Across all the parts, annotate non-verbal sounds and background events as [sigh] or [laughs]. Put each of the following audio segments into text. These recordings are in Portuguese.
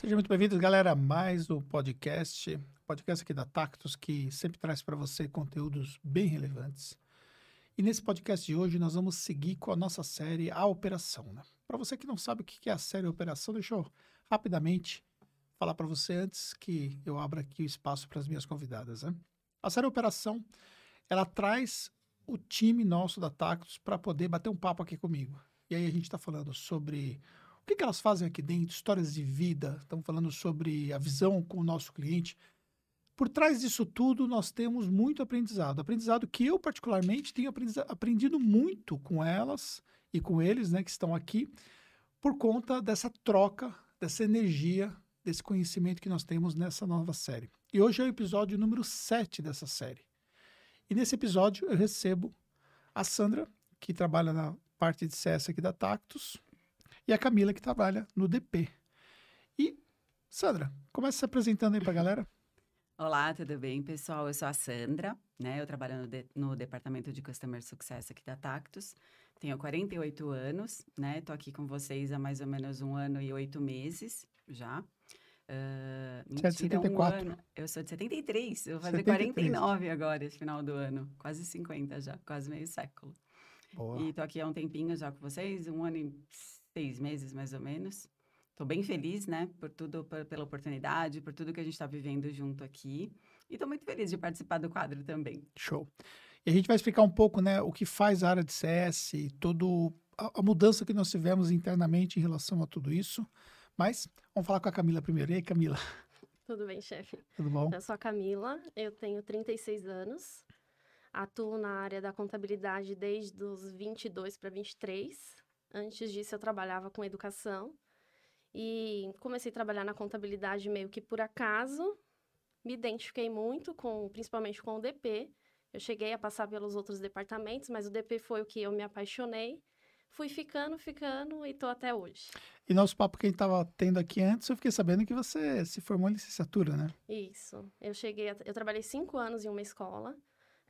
Sejam muito bem-vindos, galera, a mais um podcast, podcast aqui da Tactus, que sempre traz para você conteúdos bem relevantes. E nesse podcast de hoje nós vamos seguir com a nossa série A Operação. Né? Para você que não sabe o que é a série Operação, deixa eu rapidamente falar para você antes que eu abra aqui o espaço para as minhas convidadas. Né? A série Operação, ela traz o time nosso da Tactus para poder bater um papo aqui comigo. E aí a gente está falando sobre o que, que elas fazem aqui dentro, histórias de vida, estamos falando sobre a visão com o nosso cliente. Por trás disso tudo, nós temos muito aprendizado. Aprendizado que eu, particularmente, tenho aprendido muito com elas e com eles, né, que estão aqui, por conta dessa troca, dessa energia, desse conhecimento que nós temos nessa nova série. E hoje é o episódio número 7 dessa série. E nesse episódio eu recebo a Sandra, que trabalha na parte de CS aqui da Tactus, e a Camila, que trabalha no DP. E, Sandra, começa se apresentando aí para a galera. Olá, tudo bem, pessoal? Eu sou a Sandra, né? Eu trabalho no, de, no departamento de Customer Success aqui da Tactus. Tenho 48 anos, né? Tô aqui com vocês há mais ou menos um ano e oito meses já. Uh, de 74? Um ano, eu sou de 73, eu vou fazer 73. 49 agora, esse final do ano. Quase 50 já, quase meio século. Boa. E tô aqui há um tempinho já com vocês, um ano e seis meses mais ou menos. Tô bem feliz, né, por tudo, por, pela oportunidade, por tudo que a gente está vivendo junto aqui. E tô muito feliz de participar do quadro também. Show. E a gente vai explicar um pouco, né, o que faz a área de CS, todo a, a mudança que nós tivemos internamente em relação a tudo isso. Mas vamos falar com a Camila primeiro. E aí, Camila? [laughs] Tudo bem, chefe? Tudo bom? Eu sou a Camila, eu tenho 36 anos, atuo na área da contabilidade desde os 22 para 23. Antes disso, eu trabalhava com educação e comecei a trabalhar na contabilidade meio que por acaso. Me identifiquei muito com, principalmente com o DP. Eu cheguei a passar pelos outros departamentos, mas o DP foi o que eu me apaixonei fui ficando, ficando e tô até hoje. E nosso papo que a gente estava tendo aqui antes, eu fiquei sabendo que você se formou em licenciatura, né? Isso. Eu cheguei, a, eu trabalhei cinco anos em uma escola.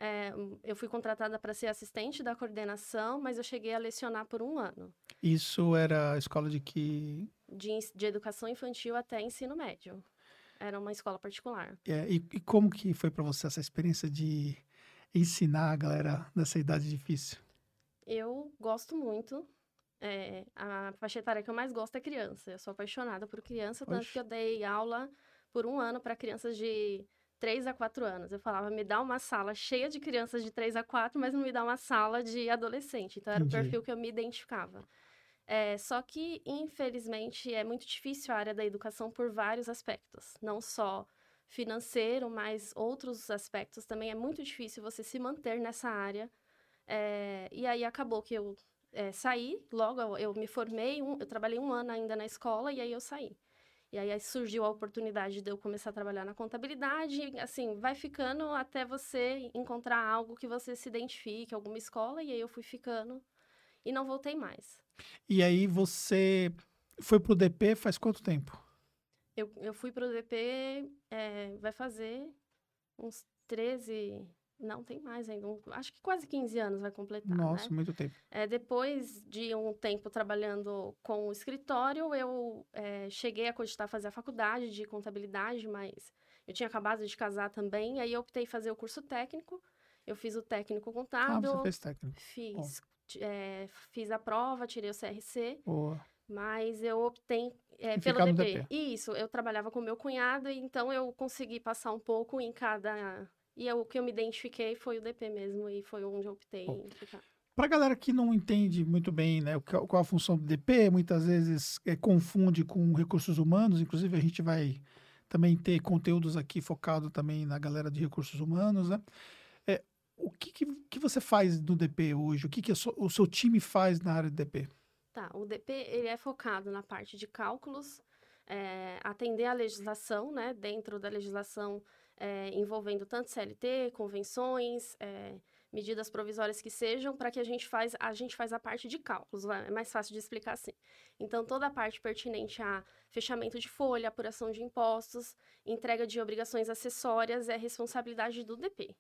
É, eu fui contratada para ser assistente da coordenação, mas eu cheguei a lecionar por um ano. Isso era escola de que? De, de educação infantil até ensino médio. Era uma escola particular. É, e, e como que foi para você essa experiência de ensinar a galera nessa idade difícil? Eu gosto muito. É, a faixa etária que eu mais gosto é criança. Eu sou apaixonada por criança, tanto Oxe. que eu dei aula por um ano para crianças de 3 a 4 anos. Eu falava, me dá uma sala cheia de crianças de 3 a 4, mas não me dá uma sala de adolescente. Então, era Entendi. o perfil que eu me identificava. É, só que, infelizmente, é muito difícil a área da educação por vários aspectos. Não só financeiro, mas outros aspectos também. É muito difícil você se manter nessa área é, e aí acabou que eu é, saí, logo eu, eu me formei, um, eu trabalhei um ano ainda na escola e aí eu saí. E aí, aí surgiu a oportunidade de eu começar a trabalhar na contabilidade, e, assim, vai ficando até você encontrar algo que você se identifique, alguma escola, e aí eu fui ficando e não voltei mais. E aí você foi pro DP faz quanto tempo? Eu, eu fui pro DP, é, vai fazer uns 13, não, tem mais ainda. Um, acho que quase 15 anos vai completar. Nossa, né? muito tempo. É, depois de um tempo trabalhando com o escritório, eu é, cheguei a cogitar fazer a faculdade de contabilidade, mas eu tinha acabado de casar também. Aí eu optei fazer o curso técnico. Eu fiz o técnico contábil. Ah, você fez técnico. Fiz. É, fiz a prova, tirei o CRC. Boa. Mas eu optei é, pelo DP. DP. Isso, eu trabalhava com meu cunhado, então eu consegui passar um pouco em cada e eu, o que eu me identifiquei foi o DP mesmo, e foi onde eu optei Bom, em ficar. Para a galera que não entende muito bem né, qual a função do DP, muitas vezes é, confunde com recursos humanos, inclusive a gente vai também ter conteúdos aqui focado também na galera de recursos humanos, né? É, o que, que, que, você faz no DP hoje? O que, que so, o seu time faz na área de DP? Tá, o DP ele é focado na parte de cálculos, é, atender a legislação, né? Dentro da legislação é, envolvendo tanto CLT, convenções, é, medidas provisórias que sejam, para que a gente faz a gente faz a parte de cálculos, é mais fácil de explicar assim. Então toda a parte pertinente a fechamento de folha, apuração de impostos, entrega de obrigações acessórias é responsabilidade do DP.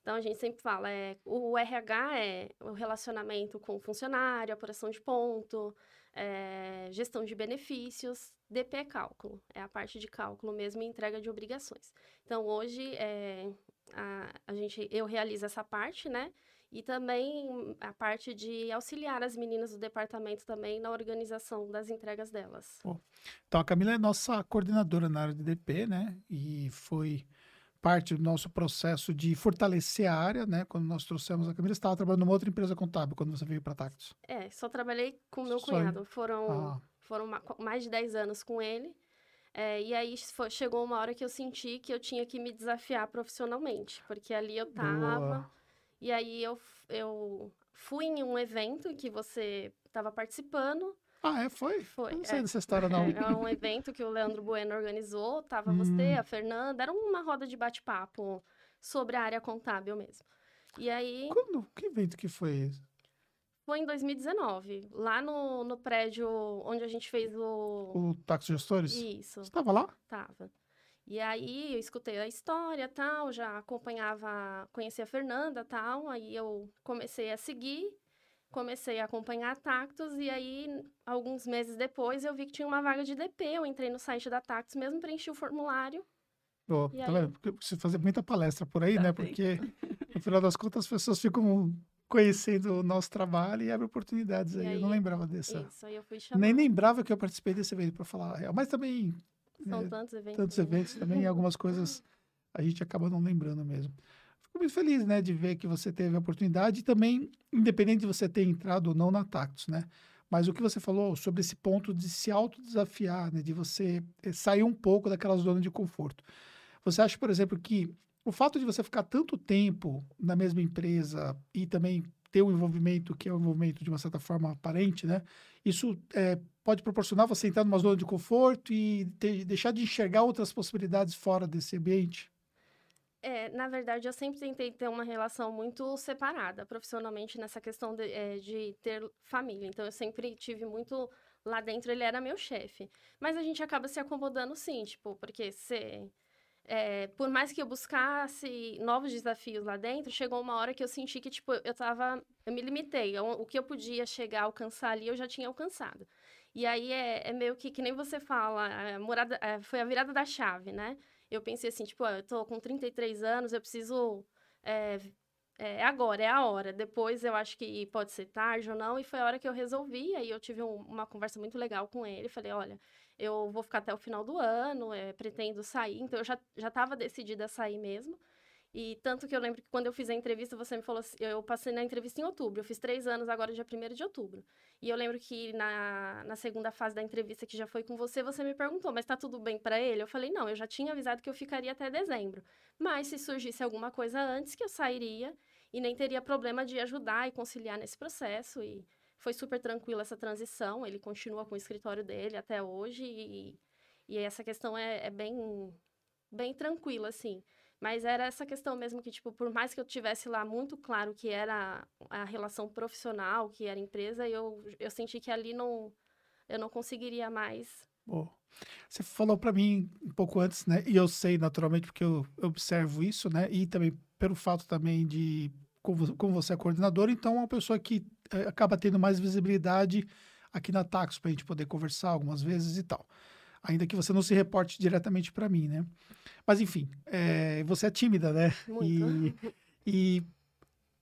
Então a gente sempre fala, é, o RH é o relacionamento com o funcionário, apuração de ponto, é, gestão de benefícios, DP é cálculo, é a parte de cálculo mesmo e entrega de obrigações. Então, hoje, é, a, a gente, eu realizo essa parte, né? E também a parte de auxiliar as meninas do departamento também na organização das entregas delas. Então, a Camila é nossa coordenadora na área de DP, né? E foi parte do nosso processo de fortalecer a área, né? Quando nós trouxemos a Camila, estava trabalhando numa outra empresa contábil quando você veio para Tactus. É, só trabalhei com meu só cunhado. Foram, ah. foram mais de 10 anos com ele. É, e aí foi, chegou uma hora que eu senti que eu tinha que me desafiar profissionalmente, porque ali eu tava. Boa e aí eu, eu fui em um evento que você estava participando. Ah, é? Foi? Foi. não sei é, dessa história, não. É, é um evento que o Leandro Bueno organizou. Tava hum. você, a Fernanda. Era uma roda de bate-papo sobre a área contábil mesmo. E aí... Quando? Que evento que foi esse? Foi em 2019, lá no, no prédio onde a gente fez o... O Táxi Gestores? Isso. Você estava lá? Tava. E aí eu escutei a história, tal, já acompanhava, conhecia a Fernanda, tal, aí eu comecei a seguir, comecei a acompanhar a Tactus e aí alguns meses depois eu vi que tinha uma vaga de DP, eu entrei no site da Tactus mesmo, preenchi o formulário. Oh, tá aí... vendo? Porque você fazer muita palestra por aí, tá né? Bem. Porque no final das contas as pessoas ficam conhecendo o nosso trabalho e abre oportunidades aí. aí. Eu não lembrava dessa. Isso, aí eu fui chamar. Nem lembrava que eu participei desse evento para falar a real. Mas também são é, tantos eventos. Tantos eventos também, e algumas coisas [laughs] a gente acaba não lembrando mesmo. Fico muito feliz, né, de ver que você teve a oportunidade e também, independente de você ter entrado ou não na Tactus, né? Mas o que você falou sobre esse ponto de se autodesafiar, né, de você eh, sair um pouco daquela zona de conforto. Você acha, por exemplo, que o fato de você ficar tanto tempo na mesma empresa e também ter um envolvimento que é um envolvimento de uma certa forma aparente, né? Isso é, pode proporcionar você entrar numa zona de conforto e ter, deixar de enxergar outras possibilidades fora desse ambiente? É, na verdade, eu sempre tentei ter uma relação muito separada profissionalmente nessa questão de, é, de ter família. Então, eu sempre tive muito lá dentro, ele era meu chefe. Mas a gente acaba se acomodando sim, tipo, porque você é, por mais que eu buscasse novos desafios lá dentro, chegou uma hora que eu senti que, tipo, eu tava... Eu me limitei. Eu, o que eu podia chegar a alcançar ali, eu já tinha alcançado. E aí é, é meio que, que nem você fala, morada, é, foi a virada da chave, né? Eu pensei assim, tipo, eu tô com 33 anos, eu preciso... É, é agora, é a hora. Depois eu acho que pode ser tarde ou não. E foi a hora que eu resolvi. Aí eu tive um, uma conversa muito legal com ele. Falei, olha, eu vou ficar até o final do ano, é, pretendo sair. Então, eu já estava decidida a sair mesmo. E tanto que eu lembro que quando eu fiz a entrevista, você me falou assim, eu passei na entrevista em outubro, eu fiz três anos agora, dia 1 de outubro. E eu lembro que na, na segunda fase da entrevista, que já foi com você, você me perguntou, mas tá tudo bem para ele? Eu falei, não, eu já tinha avisado que eu ficaria até dezembro. Mas se surgisse alguma coisa antes, que eu sairia e nem teria problema de ajudar e conciliar nesse processo. E foi super tranquila essa transição, ele continua com o escritório dele até hoje e, e essa questão é, é bem, bem tranquila, assim. Mas era essa questão mesmo que, tipo, por mais que eu tivesse lá muito claro que era a relação profissional, que era empresa, eu, eu senti que ali não, eu não conseguiria mais. Você falou para mim um pouco antes, né? E eu sei naturalmente porque eu, observo isso, né? E também pelo fato também de como, você é coordenador, então é uma pessoa que é, acaba tendo mais visibilidade aqui na Taxo para a gente poder conversar algumas vezes e tal. Ainda que você não se reporte diretamente para mim, né? Mas enfim, é, você é tímida, né? Muito. E, e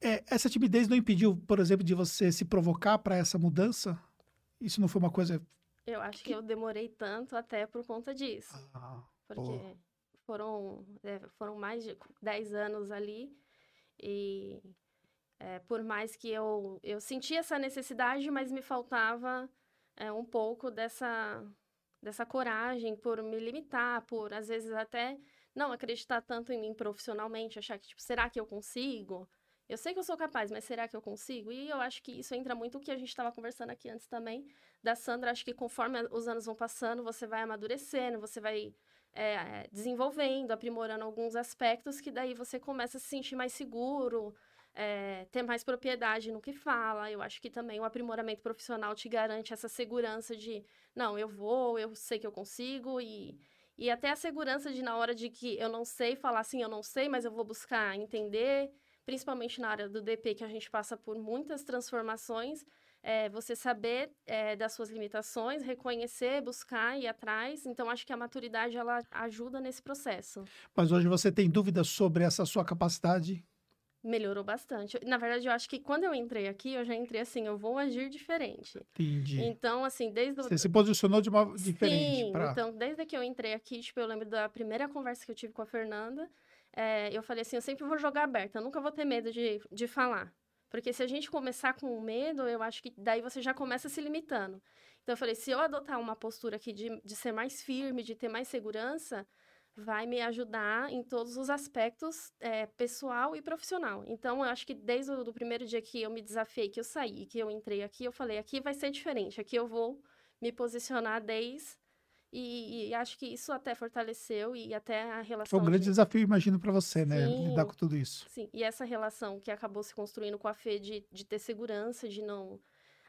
é, essa timidez não impediu, por exemplo, de você se provocar para essa mudança? Isso não foi uma coisa. Eu acho que eu demorei tanto até por conta disso. Ah, porque foram, é, foram mais de 10 anos ali e é, por mais que eu, eu sentia essa necessidade, mas me faltava é, um pouco dessa, dessa coragem por me limitar, por às vezes até não acreditar tanto em mim profissionalmente, achar que, tipo, será que eu consigo? Eu sei que eu sou capaz, mas será que eu consigo? E eu acho que isso entra muito o que a gente estava conversando aqui antes também, da Sandra. Acho que conforme os anos vão passando, você vai amadurecendo, você vai é, desenvolvendo, aprimorando alguns aspectos que daí você começa a se sentir mais seguro, é, ter mais propriedade no que fala. Eu acho que também o aprimoramento profissional te garante essa segurança de, não, eu vou, eu sei que eu consigo e, e até a segurança de na hora de que eu não sei falar assim, eu não sei, mas eu vou buscar entender, principalmente na área do DP que a gente passa por muitas transformações. é você saber é, das suas limitações, reconhecer, buscar e atrás. Então, acho que a maturidade ela ajuda nesse processo. Mas hoje você tem dúvidas sobre essa sua capacidade? Melhorou bastante. Na verdade, eu acho que quando eu entrei aqui, eu já entrei assim, eu vou agir diferente. Entendi. Então, assim, desde... Você o... se posicionou de uma diferente. Sim, pra... então, desde que eu entrei aqui, tipo, eu lembro da primeira conversa que eu tive com a Fernanda, é, eu falei assim, eu sempre vou jogar aberta, eu nunca vou ter medo de, de falar. Porque se a gente começar com medo, eu acho que daí você já começa se limitando. Então, eu falei, se eu adotar uma postura aqui de, de ser mais firme, de ter mais segurança, vai me ajudar em todos os aspectos é, pessoal e profissional. Então, eu acho que desde o do primeiro dia que eu me desafiei, que eu saí, que eu entrei aqui, eu falei, aqui vai ser diferente, aqui eu vou me posicionar desde e, e, acho que isso até fortaleceu e até a relação. Foi um grande de... desafio, imagino, para você, né? Sim, Lidar com tudo isso. Sim, e essa relação que acabou se construindo com a Fê de, de ter segurança, de não.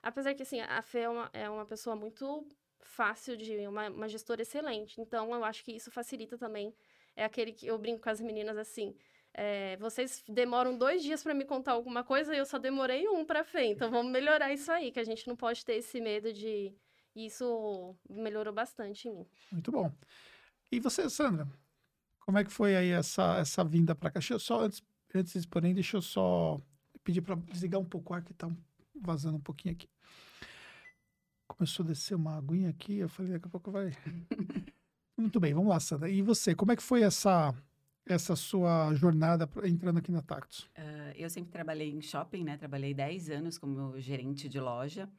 Apesar que, assim, a Fê é uma, é uma pessoa muito fácil de. Uma, uma gestora excelente. Então, eu acho que isso facilita também. É aquele que eu brinco com as meninas assim. É, vocês demoram dois dias para me contar alguma coisa e eu só demorei um para Fê. Então, vamos melhorar isso aí, que a gente não pode ter esse medo de e isso melhorou bastante em mim. Muito bom. E você, Sandra? Como é que foi aí essa, essa vinda para cá? Deixa eu só, antes, antes porém, deixa eu só pedir para desligar um pouco o ar que está vazando um pouquinho aqui. Começou a descer uma aguinha aqui, eu falei, daqui a pouco vai. [laughs] Muito bem, vamos lá, Sandra. E você, como é que foi essa essa sua jornada entrando aqui na Tactus? Uh, eu sempre trabalhei em shopping, né? Trabalhei 10 anos como gerente de loja.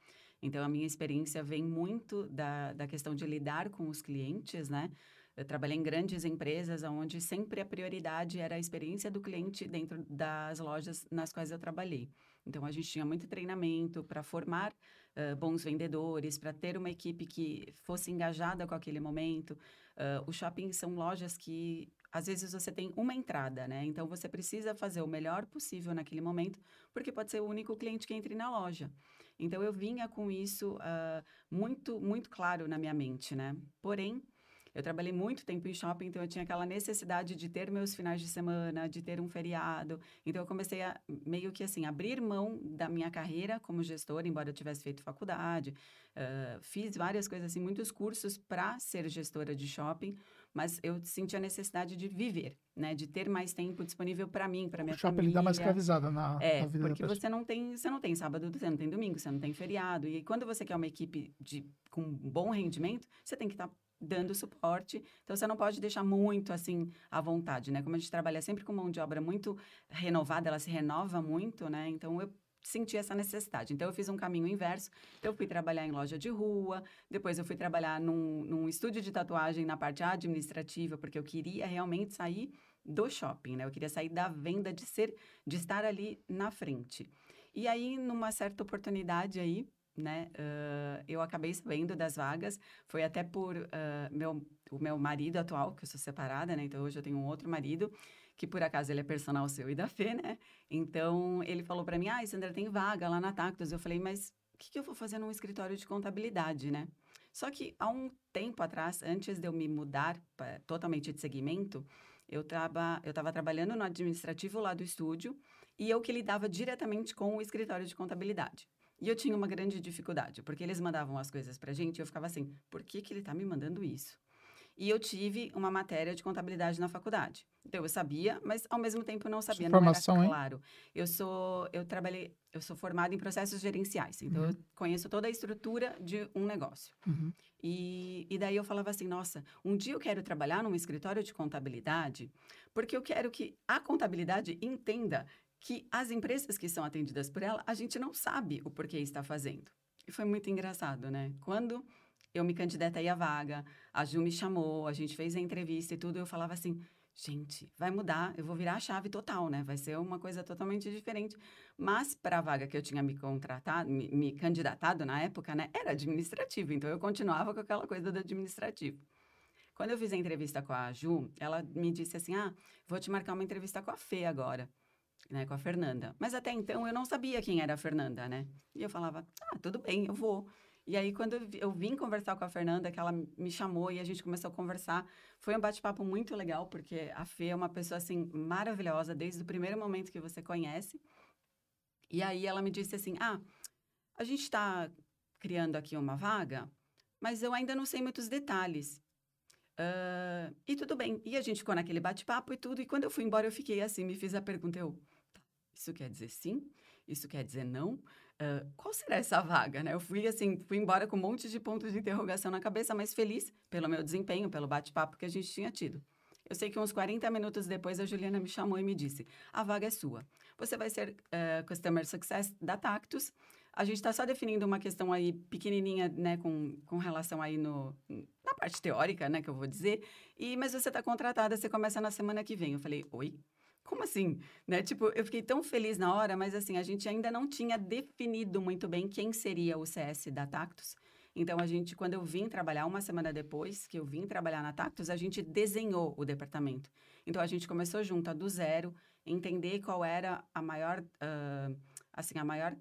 Então, a minha experiência vem muito da, da questão de lidar com os clientes, né? Eu trabalhei em grandes empresas onde sempre a prioridade era a experiência do cliente dentro das lojas nas quais eu trabalhei. Então, a gente tinha muito treinamento para formar bons vendedores, para ter uma equipe que fosse engajada com aquele momento. Uh, os shoppings são lojas que, às vezes, você tem uma entrada, né? Então, você precisa fazer o melhor possível naquele momento, porque pode ser o único cliente que entre na loja. Então eu vinha com isso uh, muito, muito claro na minha mente, né? Porém, eu trabalhei muito tempo em shopping, então eu tinha aquela necessidade de ter meus finais de semana, de ter um feriado. Então eu comecei a meio que assim abrir mão da minha carreira como gestora, embora eu tivesse feito faculdade, uh, fiz várias coisas assim, muitos cursos para ser gestora de shopping, mas eu senti a necessidade de viver, né? De ter mais tempo disponível para mim, para minha o shopping família. ele dá mais escravizada na, é, na vida porque você não tem, você não tem sábado, você não tem domingo, você não tem feriado. E quando você quer uma equipe de com bom rendimento, você tem que estar tá dando suporte. Então você não pode deixar muito assim à vontade, né? Como a gente trabalha sempre com mão de obra muito renovada, ela se renova muito, né? Então eu senti essa necessidade. Então, eu fiz um caminho inverso. Eu fui trabalhar em loja de rua, depois eu fui trabalhar num, num estúdio de tatuagem na parte administrativa, porque eu queria realmente sair do shopping, né? Eu queria sair da venda, de ser, de estar ali na frente. E aí, numa certa oportunidade aí, né, uh, eu acabei sabendo das vagas, foi até por uh, meu, o meu marido atual, que eu sou separada, né? Então, hoje eu tenho um outro marido, que por acaso ele é personal seu e da Fê, né? Então, ele falou para mim, ah, Sandra, tem vaga lá na Tactus. Eu falei, mas o que, que eu vou fazer num escritório de contabilidade, né? Só que há um tempo atrás, antes de eu me mudar pra, totalmente de segmento, eu estava eu tava trabalhando no administrativo lá do estúdio e eu que lidava diretamente com o escritório de contabilidade. E eu tinha uma grande dificuldade, porque eles mandavam as coisas para gente e eu ficava assim, por que, que ele está me mandando isso? E eu tive uma matéria de contabilidade na faculdade. Então eu sabia, mas ao mesmo tempo eu não sabia, não Formação, era claro. Hein? Eu sou eu trabalhei, eu sou formada em processos gerenciais, então uhum. eu conheço toda a estrutura de um negócio. Uhum. E, e daí eu falava assim, nossa, um dia eu quero trabalhar num escritório de contabilidade, porque eu quero que a contabilidade entenda que as empresas que são atendidas por ela, a gente não sabe o porquê está fazendo. E foi muito engraçado, né? Quando eu me candidatei à vaga, a Ju me chamou, a gente fez a entrevista e tudo, eu falava assim, gente, vai mudar, eu vou virar a chave total, né? Vai ser uma coisa totalmente diferente. Mas para a vaga que eu tinha me contratado, me, me, candidatado na época, né, era administrativo, então eu continuava com aquela coisa do administrativo. Quando eu fiz a entrevista com a Ju, ela me disse assim: "Ah, vou te marcar uma entrevista com a Fê agora". Né, com a Fernanda. Mas até então eu não sabia quem era a Fernanda, né? E eu falava: "Ah, tudo bem, eu vou". E aí, quando eu vim conversar com a Fernanda, que ela me chamou e a gente começou a conversar, foi um bate-papo muito legal, porque a Fê é uma pessoa, assim, maravilhosa, desde o primeiro momento que você conhece. E aí, ela me disse assim, ah, a gente está criando aqui uma vaga, mas eu ainda não sei muitos detalhes. Uh, e tudo bem. E a gente ficou naquele bate-papo e tudo. E quando eu fui embora, eu fiquei assim, me fiz a pergunta, eu, isso quer dizer sim? Isso quer dizer não? Uh, qual será essa vaga, né? Eu fui assim, fui embora com um monte de pontos de interrogação na cabeça, mas feliz pelo meu desempenho, pelo bate-papo que a gente tinha tido. Eu sei que uns 40 minutos depois a Juliana me chamou e me disse: a vaga é sua. Você vai ser uh, Customer Success da Tactus. A gente está só definindo uma questão aí pequenininha, né, com, com relação aí no, na parte teórica, né, que eu vou dizer. E, mas você está contratada, você começa na semana que vem. Eu falei, oi? Como assim? Né? Tipo, eu fiquei tão feliz na hora, mas assim, a gente ainda não tinha definido muito bem quem seria o CS da Tactus. Então, a gente, quando eu vim trabalhar, uma semana depois que eu vim trabalhar na Tactus, a gente desenhou o departamento. Então, a gente começou junto, do zero, entender qual era a maior, uh, assim, a maior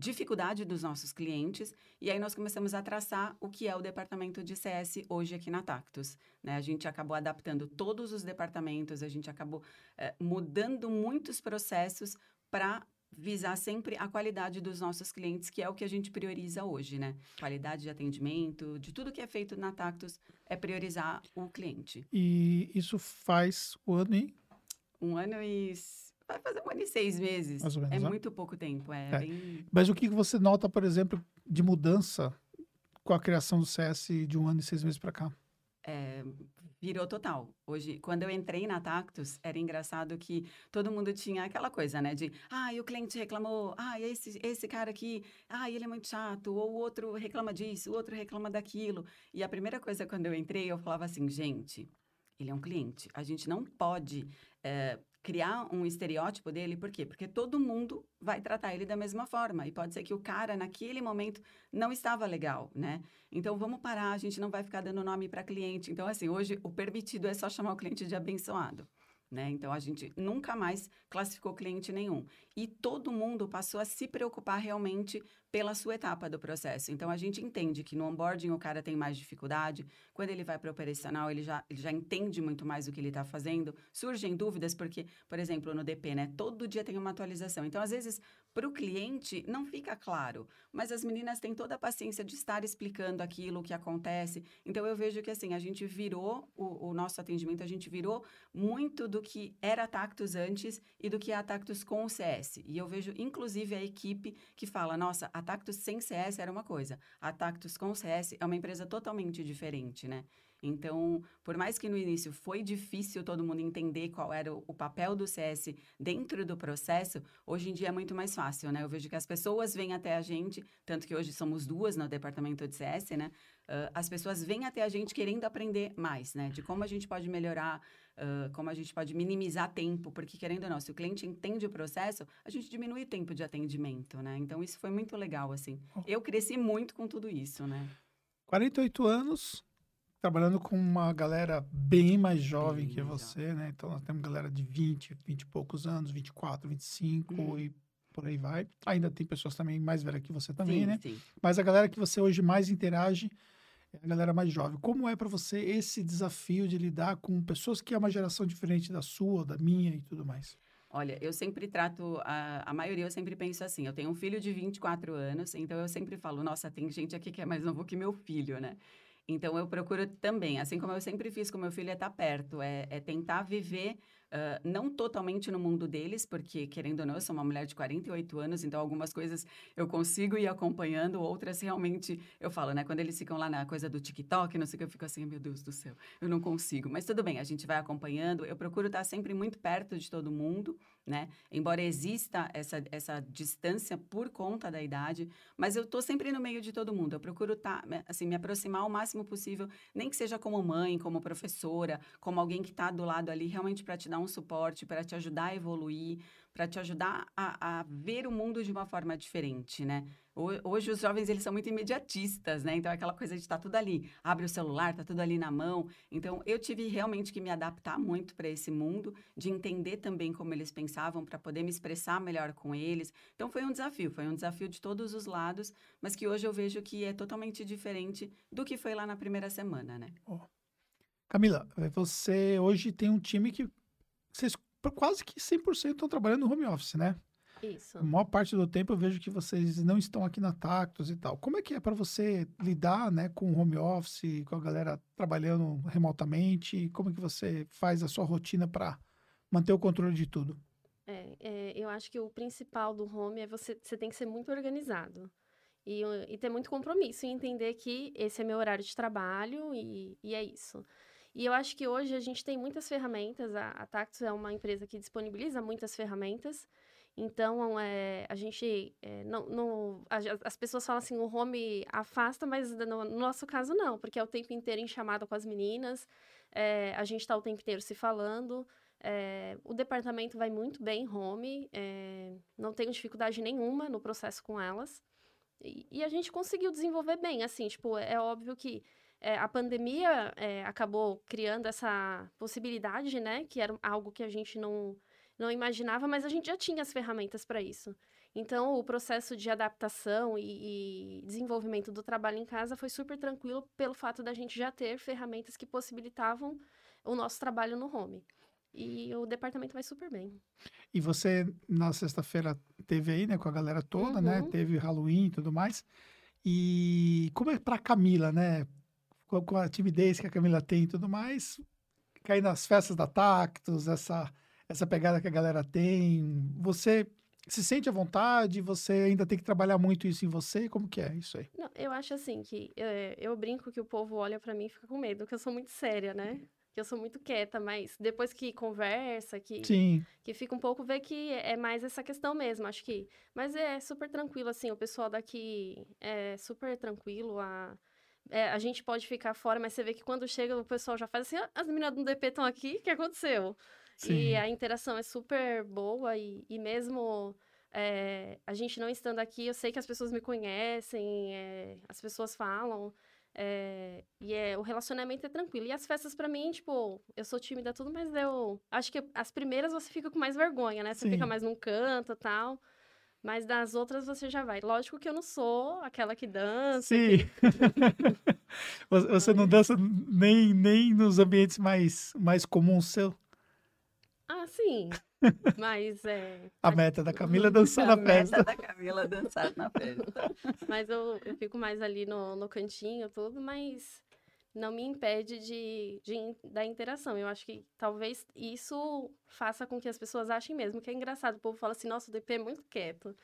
dificuldade dos nossos clientes, e aí nós começamos a traçar o que é o departamento de CS hoje aqui na Tactus. Né? A gente acabou adaptando todos os departamentos, a gente acabou eh, mudando muitos processos para visar sempre a qualidade dos nossos clientes, que é o que a gente prioriza hoje, né? Qualidade de atendimento, de tudo que é feito na Tactus, é priorizar o cliente. E isso faz o ano e... Um ano e vai fazer um ano e seis meses. Mais ou menos, é né? muito pouco tempo. É, é. Bem... Mas o que você nota, por exemplo, de mudança com a criação do CS de um ano e seis meses para cá? É, virou total. Hoje, quando eu entrei na Tactus, era engraçado que todo mundo tinha aquela coisa, né? De, ah, e o cliente reclamou, ah, esse, esse cara aqui, ah, ele é muito chato, ou o outro reclama disso, o outro reclama daquilo. E a primeira coisa, quando eu entrei, eu falava assim, gente, ele é um cliente. A gente não pode é, criar um estereótipo dele, por quê? Porque todo mundo vai tratar ele da mesma forma. E pode ser que o cara, naquele momento, não estava legal, né? Então, vamos parar, a gente não vai ficar dando nome para cliente. Então, assim, hoje o permitido é só chamar o cliente de abençoado. Né? Então, a gente nunca mais classificou cliente nenhum. E todo mundo passou a se preocupar realmente pela sua etapa do processo. Então, a gente entende que no onboarding o cara tem mais dificuldade, quando ele vai para o operacional, ele já, ele já entende muito mais o que ele está fazendo. Surgem dúvidas, porque, por exemplo, no DP, né, todo dia tem uma atualização. Então, às vezes, para o cliente não fica claro, mas as meninas têm toda a paciência de estar explicando aquilo, que acontece. Então, eu vejo que, assim, a gente virou o, o nosso atendimento, a gente virou muito do que era Tactus antes e do que é a Tactus com o CS. E eu vejo, inclusive, a equipe que fala, nossa, a Tactus sem CS era uma coisa, a Tactus com CS é uma empresa totalmente diferente, né? Então, por mais que no início foi difícil todo mundo entender qual era o, papel do CS dentro do processo, hoje em dia é muito mais fácil, né? Eu vejo que as pessoas vêm até a gente, tanto que hoje somos duas no departamento de CS, né? Uh, as pessoas vêm até a gente querendo aprender mais, né? De como a gente pode melhorar, uh, como a gente pode minimizar tempo, porque querendo ou não, se o cliente entende o processo, a gente diminui o tempo de atendimento, né? Então, isso foi muito legal, assim. Eu cresci muito com tudo isso, né? 48 anos, trabalhando com uma galera bem mais jovem bem que você, né? Então nós temos galera de 20, 20 e poucos anos, 24, 25 uhum. e por aí vai. Ainda tem pessoas também mais velhas que você também, sim, né? Sim. Mas a galera que você hoje mais interage a galera mais jovem. Como é para você esse desafio de lidar com pessoas que é uma geração diferente da sua, da minha e tudo mais? Olha, eu sempre trato, a, a maioria eu sempre penso assim, eu tenho um filho de 24 anos, então eu sempre falo, nossa, tem gente aqui que é mais novo que meu filho, né? Então, eu procuro também, assim como eu sempre fiz com meu filho, é estar tá perto, é, é tentar viver Não totalmente no mundo deles, porque, querendo ou não, eu sou uma mulher de 48 anos, então algumas coisas eu consigo ir acompanhando, outras realmente eu falo, né? Quando eles ficam lá na coisa do TikTok, não sei o que, eu fico assim, meu Deus do céu, eu não consigo. Mas tudo bem, a gente vai acompanhando. Eu procuro estar sempre muito perto de todo mundo, né? Embora exista essa, essa distância por conta da idade, mas eu tô sempre no meio de todo mundo. Eu procuro estar, assim, me aproximar o máximo possível, nem que seja como mãe, como professora, como alguém que está do lado ali, realmente para te dar um suporte para te ajudar a evoluir, para te ajudar a, a, ver o mundo de uma forma diferente, né? Hoje os jovens eles são muito imediatistas, né? Então é aquela coisa de estar tá tudo ali, abre o celular, tá tudo ali na mão. Então eu tive realmente que me adaptar muito para esse mundo, de entender também como eles pensavam para poder me expressar melhor com eles. Então foi um desafio, foi um desafio de todos os lados, mas que hoje eu vejo que é totalmente diferente do que foi lá na primeira semana, né? Oh. Camila, você hoje tem um time que vocês quase que 100% estão trabalhando no home office, né? Isso. A maior parte do tempo eu vejo que vocês não estão aqui na Tactus e tal. Como é que é para você lidar, né, com o home office, com a galera trabalhando remotamente? Como é que você faz a sua rotina para manter o controle de tudo? É, é, eu acho que o principal do home é você, você tem que ser muito organizado. E, e ter muito compromisso em entender que esse é meu horário de trabalho e, e é isso. E eu acho que hoje a gente tem muitas ferramentas, a, a Tactus é uma empresa que disponibiliza muitas ferramentas, então, é, a gente, é, não, não, as pessoas falam assim, o home afasta, mas no, no, nosso caso não, porque é o tempo inteiro em chamada com as meninas, é, a gente está o tempo inteiro se falando, é, o departamento vai muito bem home, é, não tenho dificuldade nenhuma no processo com elas, e, e, a gente conseguiu desenvolver bem, assim, tipo, é óbvio que é, a pandemia acabou criando essa possibilidade, né, que era algo que a gente não não imaginava, mas a gente já tinha as ferramentas para isso. Então, o processo de adaptação e, e, desenvolvimento do trabalho em casa foi super tranquilo pelo fato da gente já ter ferramentas que possibilitavam o nosso trabalho no home. E o departamento vai super bem. E você, na sexta-feira, teve aí, né, com a galera toda, né, uhum. né? Teve Halloween e tudo mais. E como é para Camila, né? Com, com a timidez que a Camila tem e tudo mais, cair nas festas da Tactus, essa essa pegada que a galera tem. Você se sente à vontade? Você ainda tem que trabalhar muito isso em você? Como que é isso aí? Não, eu acho assim que é, eu brinco que o povo olha para mim e fica com medo, que eu sou muito séria, né? Que eu sou muito quieta, mas depois que conversa, que Sim. que fica um pouco vê que é mais essa questão mesmo, acho que. Mas é super tranquilo assim, o pessoal daqui é super tranquilo a é, a gente pode ficar fora, mas você vê que quando chega o pessoal já faz assim, ah, as meninas do DP estão aqui, o que aconteceu? Sim. E a interação é super boa e, e mesmo é, a gente não estando aqui, eu sei que as pessoas me conhecem, é, as pessoas falam. É, e é, o relacionamento é tranquilo. E as festas, para mim, tipo, eu sou tímida, tudo, mas eu acho que as primeiras você fica com mais vergonha, né? Você Sim. fica mais num canto e tal. Mas das outras você já vai. Lógico que eu não sou aquela que dança. Sim. Que... [laughs] você não dança nem, nem nos ambientes mais, mais comuns seu? Ah, sim. Mas é. A meta da Camila é [laughs] dançar na festa. A meta da Camila é dançar na festa. mas eu, eu fico mais ali no, no cantinho, tudo, mas não me impede de, de, da interação. Eu acho que talvez isso faça com que as pessoas achem mesmo que é engraçado. O povo fala assim, nossa, o DP é muito quieto.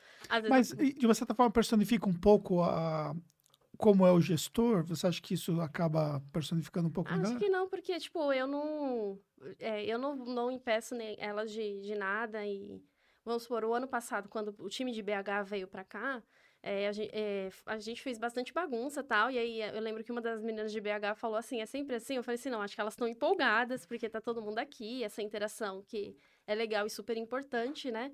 Mas, eu... de certa forma, personifica um pouco a, como é o gestor, você acha que isso acaba personificando um pouco Acho melhor? que não, porque, tipo, eu não... É, eu não, não impeço nem elas de, de nada e... Vamos supor, o ano passado, quando o time de BH veio para cá, é, a, gente, é, a, gente, fez bastante bagunça tal. E aí eu lembro que uma das meninas de BH falou assim: é sempre assim? Eu falei assim: não, acho que elas estão empolgadas, porque tá todo mundo aqui, essa interação que é legal e super importante, né?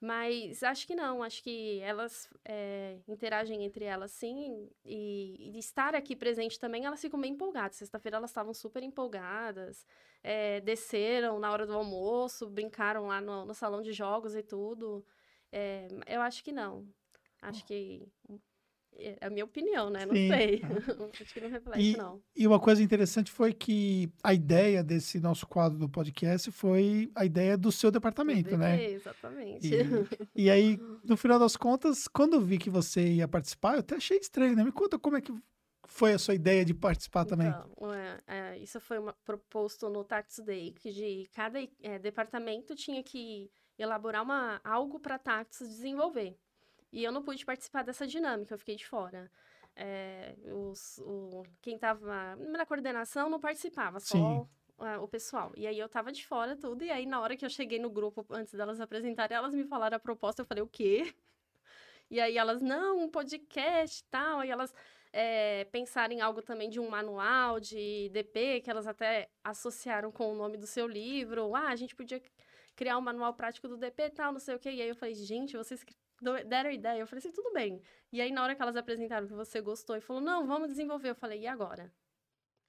Mas acho que não, acho que elas é, interagem entre elas sim, e, e, estar aqui presente também, elas ficam bem empolgadas. Sexta-feira elas estavam super empolgadas, é, desceram na hora do almoço, brincaram lá no, no salão de jogos e tudo. É, eu acho que não. Acho que é a minha opinião, né? Não Sim. sei. [laughs] Acho que não reflete, e, não. E uma coisa interessante foi que a ideia desse nosso quadro do podcast foi a ideia do seu departamento, né? Exatamente. E, e, aí, no final das contas, quando eu vi que você ia participar, eu até achei estranho, né? Me conta como é que foi a sua ideia de participar também. Então, é, é, isso foi uma, proposto no Tax Day, que de cada é, departamento tinha que elaborar uma, algo para Tax desenvolver. E eu não pude participar dessa dinâmica, eu fiquei de fora. É, os, o, quem estava na coordenação não participava, só o pessoal. E aí eu tava de fora tudo, e aí na hora que eu cheguei no grupo, antes delas apresentarem, elas me falaram a proposta, eu falei, o quê? [laughs] E aí elas, não, um podcast e tal, aí elas é, pensaram em algo também de um manual de DP, que elas até associaram com o nome do seu livro. Ah, a gente podia criar um manual prático do DP e tal, não sei o quê. E aí eu falei, gente, vocês deram ideia. Eu falei assim, tudo bem. E aí, na hora que elas apresentaram que você gostou e falou, não, vamos desenvolver. Eu falei, e agora?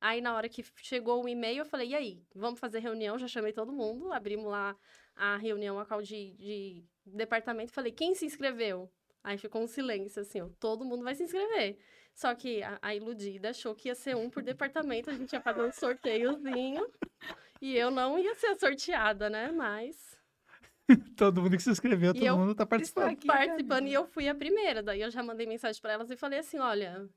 Aí, na hora que chegou o e-mail, eu falei, e aí? Vamos fazer reunião? Já chamei todo mundo, abrimos lá a reunião, a call de, de departamento. Falei, quem se inscreveu? Aí ficou um silêncio, assim, ó, todo mundo vai se inscrever. Só que a, a, iludida achou que ia ser um por departamento, a gente ia fazer um sorteiozinho. e eu não ia ser sorteada, né? Mas [laughs] todo mundo que se inscreveu, todo mundo está participando. Aqui, participando, e eu fui a primeira. Daí eu já mandei mensagem para elas e falei assim: olha,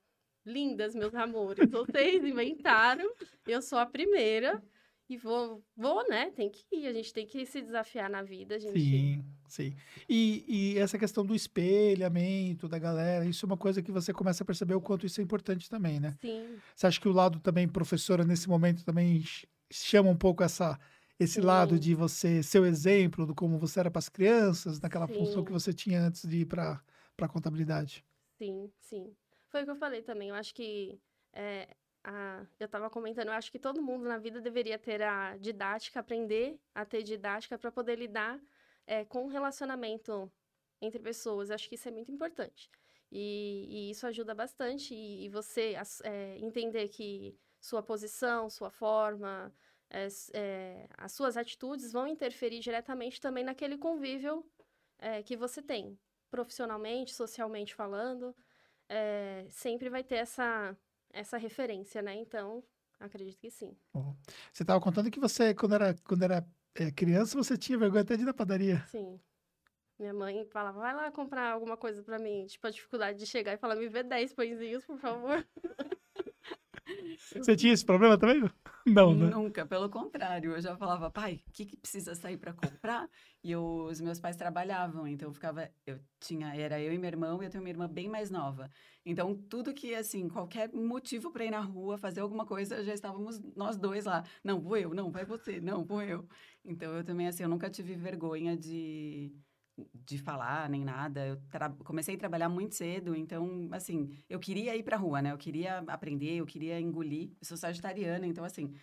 lindas, meus amores, vocês inventaram, eu sou a primeira. E vou, vou, né? Tem que ir, a gente tem que se desafiar na vida, gente. Sim, sim. E, e essa questão do espelhamento da galera, isso é uma coisa que você começa a perceber o quanto isso é importante também, né? Sim. Você acha que o lado também, professora, nesse momento também chama um pouco essa, esse Sim. lado de você ser o exemplo do como você era para as crianças, naquela sim. função que você tinha antes de ir para a contabilidade? Sim, sim. Foi o que eu falei também. Eu acho que é, a, eu estava comentando, eu acho que todo mundo na vida deveria ter a didática, aprender a ter didática para poder lidar é, com o relacionamento entre pessoas. Eu acho que isso é muito importante. E, e isso ajuda bastante. E, e você é, entender que sua posição, sua forma, é, é, as suas atitudes vão interferir diretamente também naquele convívio é, que você tem, profissionalmente, socialmente falando. É, sempre vai ter essa essa referência, né? Então, acredito que sim. Você estava contando que você, quando era, quando era é, criança, você tinha vergonha até de ir na padaria. Sim. Minha mãe falava, vai lá comprar alguma coisa para mim. Tipo, a dificuldade de chegar e falar, me vê 10 pãezinhos, por favor. [laughs] Você tinha esse problema também? Não, né? Nunca, pelo contrário. Eu já falava, pai, o que, que precisa sair para comprar? E eu, os meus pais trabalhavam, então eu ficava, eu tinha, era eu e meu irmão, e eu tenho uma irmã bem mais nova. Então, tudo que, assim, qualquer motivo para ir na rua, fazer alguma coisa, já estávamos nós dois lá. Não, vou eu, não, vai você, não, vou eu. Então, eu também, assim, eu nunca tive vergonha de de falar nem nada. Eu comecei a trabalhar muito cedo, então, assim, eu queria ir para a rua, né? Eu queria aprender, eu queria engolir. Eu sou sagitariana, então, assim,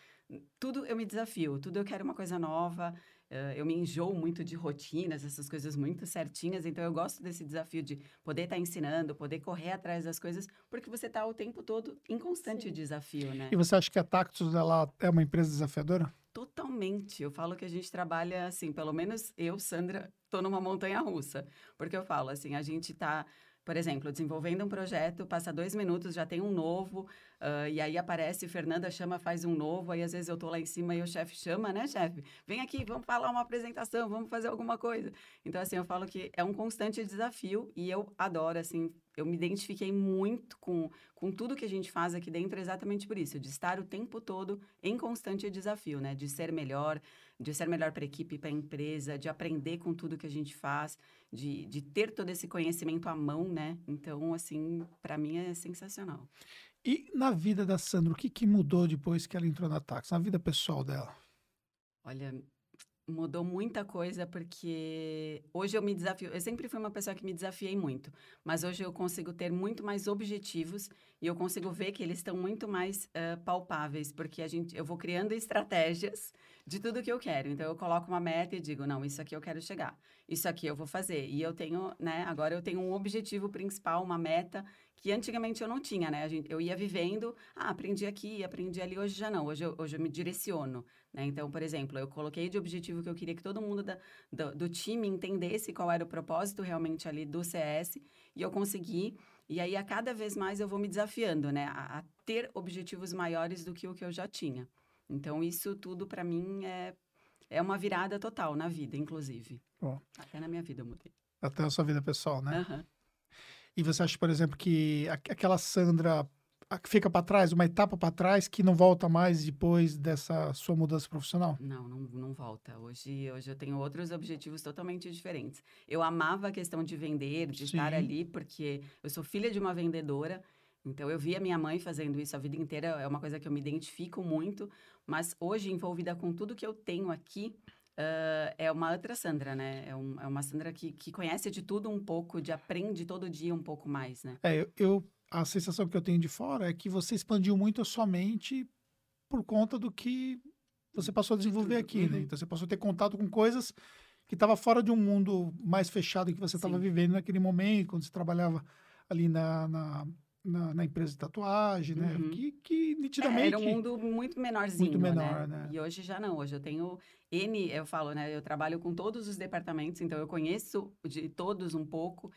tudo eu me desafio, tudo eu quero uma coisa nova. Uh, eu me enjoo muito de rotinas, essas coisas muito certinhas, então eu gosto desse desafio de poder estar tá ensinando, poder correr atrás das coisas, porque você está o tempo todo em constante Sim. desafio, né? E você acha que a Tactus ela é uma empresa desafiadora? Totalmente. Eu falo que a gente trabalha assim, pelo menos eu, Sandra, estou numa montanha russa, porque eu falo assim, a gente está por exemplo, desenvolvendo um projeto, passa dois minutos, já tem um novo, uh, e aí aparece, Fernanda chama, faz um novo, aí às vezes eu tô lá em cima e o chefe chama, né, chefe? Vem aqui, vamos falar uma apresentação, vamos fazer alguma coisa. Então, assim, eu falo que é um constante desafio e eu adoro, assim, eu me identifiquei muito com, com tudo que a gente faz aqui dentro exatamente por isso, de estar o tempo todo em constante desafio, né? De ser melhor, de ser melhor para a equipe, para a empresa, de aprender com tudo que a gente faz, de, de ter todo esse conhecimento à mão, né? Então, assim, para mim é sensacional. E na vida da Sandra, o que, que mudou depois que ela entrou na Tax, na vida pessoal dela? Olha, mudou muita coisa porque hoje eu me desafio. Eu sempre fui uma pessoa que me desafiei muito, mas hoje eu consigo ter muito mais objetivos e eu consigo ver que eles estão muito mais uh, palpáveis, porque a gente, eu vou criando estratégias de tudo que eu quero. Então eu coloco uma meta e digo, não, isso aqui eu quero chegar, isso aqui eu vou fazer. E eu tenho, né, agora eu tenho um objetivo principal, uma meta que antigamente eu não tinha, né? Eu ia vivendo, ah, aprendi aqui, aprendi ali, hoje já não, hoje eu, hoje eu me direciono, né? Então, por exemplo, eu coloquei de objetivo que eu queria que todo mundo da, do, do time entendesse qual era o propósito realmente ali do CS, e eu consegui, e aí a cada vez mais eu vou me desafiando, né? A, a ter objetivos maiores do que o que eu já tinha. Então, isso tudo para mim é, é uma virada total na vida, inclusive. Oh. Até na minha vida eu mudei. Até na sua vida pessoal, né? Uhum. E você acha, por exemplo, que aquela Sandra fica para trás, uma etapa para trás que não volta mais depois dessa sua mudança profissional? Não, não, não volta. Hoje, hoje eu tenho outros objetivos totalmente diferentes. Eu amava a questão de vender, de Sim. estar ali, porque eu sou filha de uma vendedora. Então, eu via minha mãe fazendo isso a vida inteira, é uma coisa que eu me identifico muito, mas hoje, envolvida com tudo que eu tenho aqui, uh, é uma outra Sandra, né? É, um, é uma Sandra que, que conhece de tudo um pouco, de aprende todo dia um pouco mais, né? É, eu, eu a sensação que eu tenho de fora é que você expandiu muito a sua mente por conta do que você passou a desenvolver aqui, né? uhum. né? Então, você passou a ter contato com coisas que estava fora de um mundo mais fechado que você estava vivendo naquele momento, quando você trabalhava ali na, na na, na, empresa de tatuagem, né? Uhum. Que, que nitidamente... É, era um mundo muito menorzinho, muito menor, né? né? E hoje já não. Hoje eu tenho N, eu falo, né? Eu trabalho com todos os departamentos, então eu conheço de todos um pouco.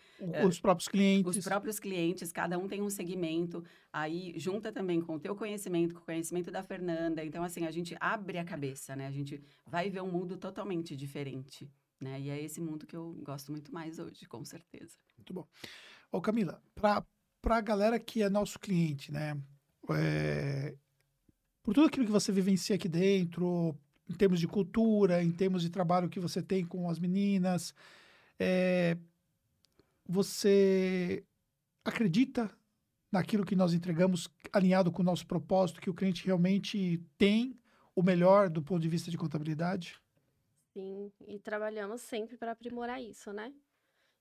Os uh, próprios clientes. Os próprios clientes, cada um tem um segmento. Aí junta também com o teu conhecimento, com o conhecimento da Fernanda. Então, assim, a gente abre a cabeça, né? A gente vai ver um mundo totalmente diferente. Né? E é esse mundo que eu gosto muito mais hoje, com certeza. Muito bom. Ô Camila, para a galera que é nosso cliente, né? É, por tudo aquilo que você vivencia aqui dentro, em termos de cultura, em termos de trabalho que você tem com as meninas, é, você acredita naquilo que nós entregamos alinhado com o nosso propósito, que o cliente realmente tem o melhor do ponto de vista de contabilidade? Sim, e trabalhamos sempre para aprimorar isso, né?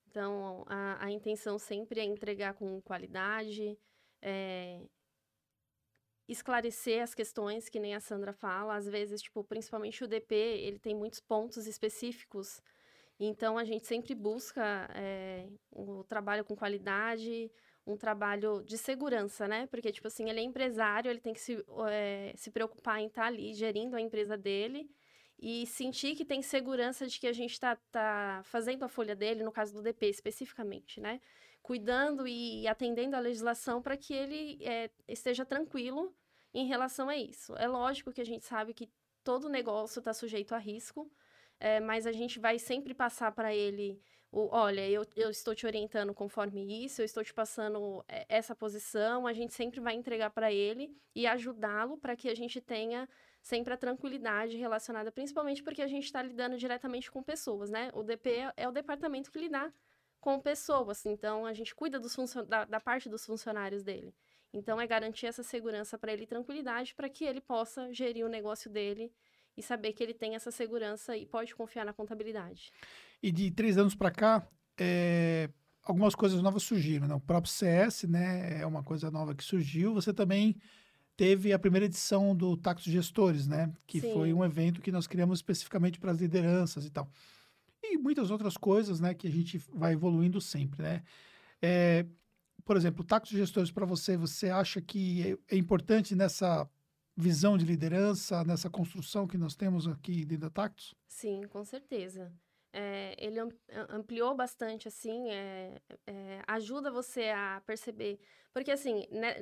Então, a, a intenção sempre é entregar com qualidade, é, esclarecer as questões, que nem a Sandra fala. Às vezes, tipo, principalmente o DP, ele tem muitos pontos específicos. Então, a gente sempre busca é, o trabalho com qualidade, um trabalho de segurança, né? Porque, tipo assim, ele é empresário, ele tem que se, é, se preocupar em estar tá ali gerindo a empresa dele e sentir que tem segurança de que a gente está tá fazendo a folha dele, no caso do DP especificamente, né? Cuidando e atendendo a legislação para que ele é, esteja tranquilo em relação a isso. É lógico que a gente sabe que todo negócio está sujeito a risco, é, mas a gente vai sempre passar para ele o, olha, eu, eu estou te orientando conforme isso, eu estou te passando é, essa posição, a gente sempre vai entregar para ele e ajudá-lo para que a gente tenha sempre a tranquilidade relacionada, principalmente porque a gente está lidando diretamente com pessoas, né? O DP é, o departamento que lidar com pessoas, então a gente cuida dos da, da parte dos funcionários dele. Então é garantir essa segurança para ele, tranquilidade, para que ele possa gerir o negócio dele e saber que ele tem essa segurança e pode confiar na contabilidade. E de três anos para cá, é, algumas coisas novas surgiram. Né? O próprio CS né, é uma coisa nova que surgiu. Você também teve a primeira edição do Tactos Gestores, né? Que Sim. foi um evento que nós criamos especificamente para as lideranças e tal. E muitas outras coisas, né? Que a gente vai evoluindo sempre, né? É, por exemplo, o Tactos Gestores para você, você acha que é, é importante nessa visão de liderança, nessa construção que nós temos aqui dentro da Tactos? Sim, com certeza. É, ele ampliou bastante, assim, é, é, ajuda você a perceber. Porque, assim, né,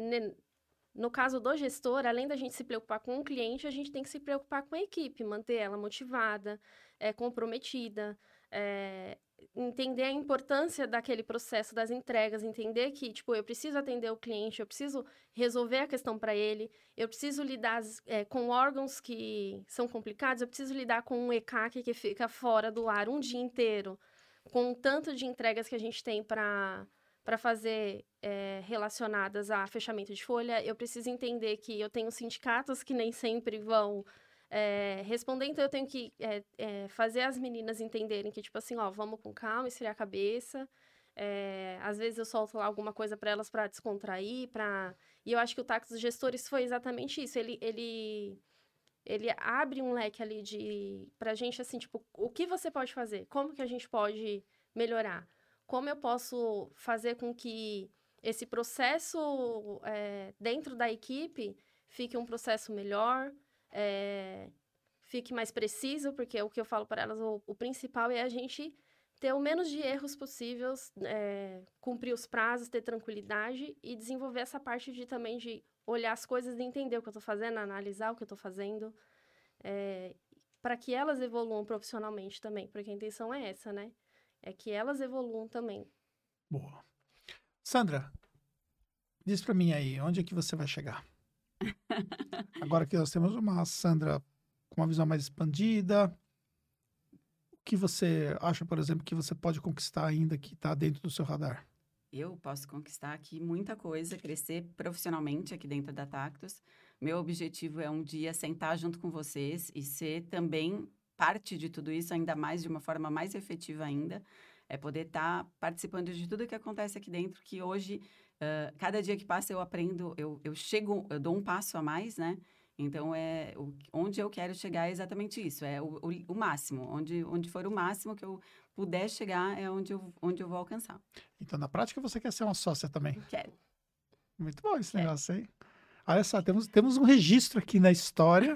no caso do gestor, além da gente se preocupar com o cliente, a gente tem que se preocupar com a equipe, manter ela motivada, é, comprometida, é, entender a importância daquele processo das entregas, entender que, tipo, eu preciso atender o cliente, eu preciso resolver a questão para ele, eu preciso lidar é, com órgãos que são complicados, eu preciso lidar com um ECAC que fica fora do ar um dia inteiro, com o tanto de entregas que a gente tem para para fazer é, relacionadas a fechamento de folha, eu preciso entender que eu tenho sindicatos que nem sempre vão é, responder, então eu tenho que é, fazer as meninas entenderem que, tipo assim, ó, vamos com calma, esfriar a cabeça. Às vezes eu solto lá alguma coisa para elas para descontrair, para e eu acho que o táxi dos gestores foi exatamente isso. Ele, ele, ele abre um leque ali de pra gente assim, tipo, o que você pode fazer? Como que a gente pode melhorar? Como eu posso fazer com que esse processo é, dentro da equipe fique um processo melhor, é, fique mais preciso, porque o que eu falo para elas, o, o, principal é a gente ter o menos de erros possíveis, é, cumprir os prazos, ter tranquilidade e desenvolver essa parte de também de olhar as coisas e entender o que eu estou fazendo, analisar o que eu estou fazendo, é, para que elas evoluam profissionalmente também, porque a intenção é essa, né? É que elas evoluam também. Boa. Sandra, diz para mim aí, onde é que você vai chegar? [laughs] Agora que nós temos uma Sandra com uma visão mais expandida, o que você acha, por exemplo, que você pode conquistar ainda que está dentro do seu radar? Eu posso conquistar aqui muita coisa, crescer profissionalmente aqui dentro da Tactus. Meu objetivo é um dia sentar junto com vocês e ser também parte de tudo isso, ainda mais de uma forma mais efetiva ainda. É poder estar tá participando de tudo que acontece aqui dentro, que hoje Uh, cada dia que passa eu aprendo, eu, eu chego, eu dou um passo a mais, né? Então, é, o, onde eu quero chegar é exatamente isso, é o, o, o, máximo. Onde, onde for o máximo que eu puder chegar é onde eu, onde eu vou alcançar. Então, na prática, você quer ser uma sócia também? Quero. Muito bom esse Quero. negócio aí. Olha só, temos, temos um registro aqui na história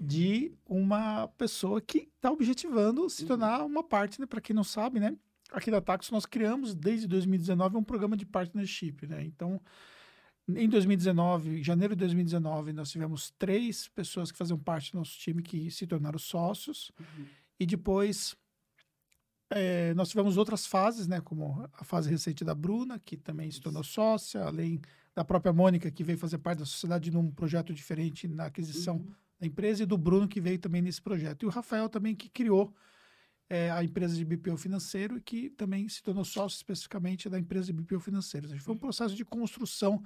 de uma pessoa que está objetivando se tornar uma parte, né? Para quem não sabe, né? aqui da Taxo nós criamos desde 2019 um programa de partnership, né? Então, em 2019, janeiro de 2019, nós tivemos três pessoas que faziam parte do nosso time que se tornaram sócios. Uhum. E depois, é, nós tivemos outras fases, né, como a fase recente da Bruna, que também se tornou sócia, além da própria Mônica, que veio fazer parte da sociedade num projeto diferente na aquisição uhum. da empresa, e do Bruno, que veio também nesse projeto. E o Rafael também, que criou é, a empresa de BPO financeiro e que também se tornou sócio especificamente da empresa de BPO financeiro. Seja, foi um processo de construção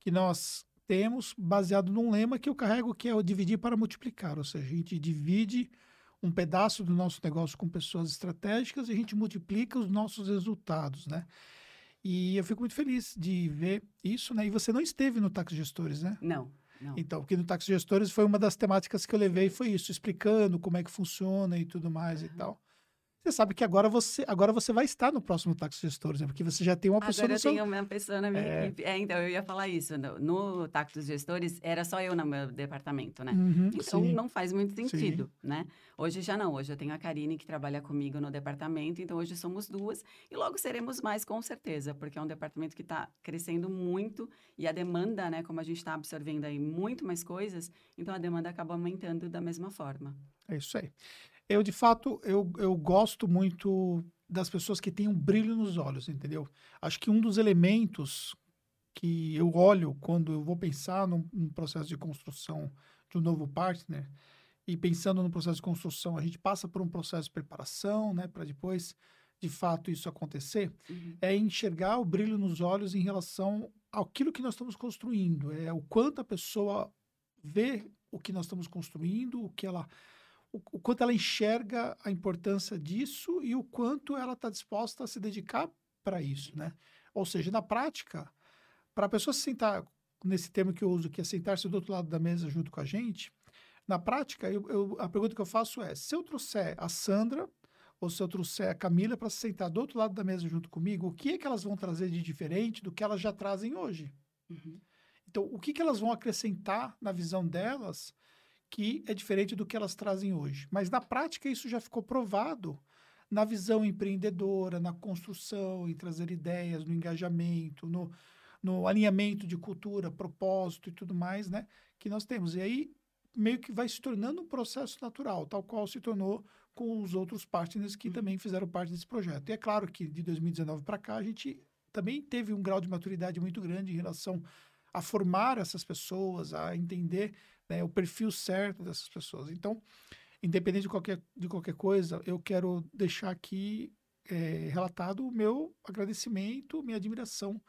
que nós temos baseado num lema que eu carrego, que é o dividir para multiplicar, ou seja, a gente divide um pedaço do nosso negócio com pessoas estratégicas e a gente multiplica os nossos resultados, né? E eu fico muito feliz de ver isso, né? E você não esteve no Tax Gestores, né? Não. Não. Então, porque no Tax Gestores foi uma das temáticas que eu levei, foi isso, explicando como é que funciona e tudo mais uhum. e tal. Você sabe que agora você, agora você vai estar no próximo Táxi Gestores, né? Porque você já tem uma pessoa agora eu tenho uma pessoa na minha é... equipe. É, então, eu ia falar isso. No, no Táxi Gestores, era só eu no meu departamento, né? Uhum, então, sim. não faz muito sentido, sim. né? Hoje já não. Hoje eu tenho a Karine, que trabalha comigo no departamento. Então, hoje somos duas. E logo seremos mais, com certeza. Porque é um departamento que está crescendo muito. E a demanda, né? Como a gente está absorvendo aí muito mais coisas. Então, a demanda acaba aumentando da mesma forma. É isso aí. Eu, de fato, eu, eu gosto muito das pessoas que têm um brilho nos olhos, entendeu? Acho que um dos elementos que eu olho quando eu vou pensar num, num, processo de construção de um novo partner, e pensando no processo de construção, a gente passa por um processo de preparação, né, para depois, de fato, isso acontecer, uhum. é enxergar o brilho nos olhos em relação àquilo que nós estamos construindo, é o quanto a pessoa vê o que nós estamos construindo, o que ela o, o quanto ela enxerga a importância disso e o quanto ela está disposta a se dedicar para isso, né? Ou seja, na prática, para a pessoa se sentar, nesse termo que eu uso, que é sentar-se do outro lado da mesa junto com a gente, na prática, eu, eu, a pergunta que eu faço é: se eu trouxer a Sandra ou se eu trouxer a Camila para se sentar do outro lado da mesa junto comigo, o que é que elas vão trazer de diferente do que elas já trazem hoje? Uhum. Então, o que, que elas vão acrescentar na visão delas que é diferente do que elas trazem hoje. Mas na prática isso já ficou provado na visão empreendedora, na construção, em trazer ideias, no engajamento, no, no alinhamento de cultura, propósito e tudo mais, né? Que nós temos. E aí meio que vai se tornando um processo natural, tal qual se tornou com os outros partners que uhum. também fizeram parte desse projeto. E é claro que de 2019 para cá a gente também teve um grau de maturidade muito grande em relação a formar essas pessoas, a entender né, o perfil certo dessas pessoas. Então, independente de qualquer, de qualquer coisa, eu quero deixar aqui é, relatado o meu agradecimento, minha admiração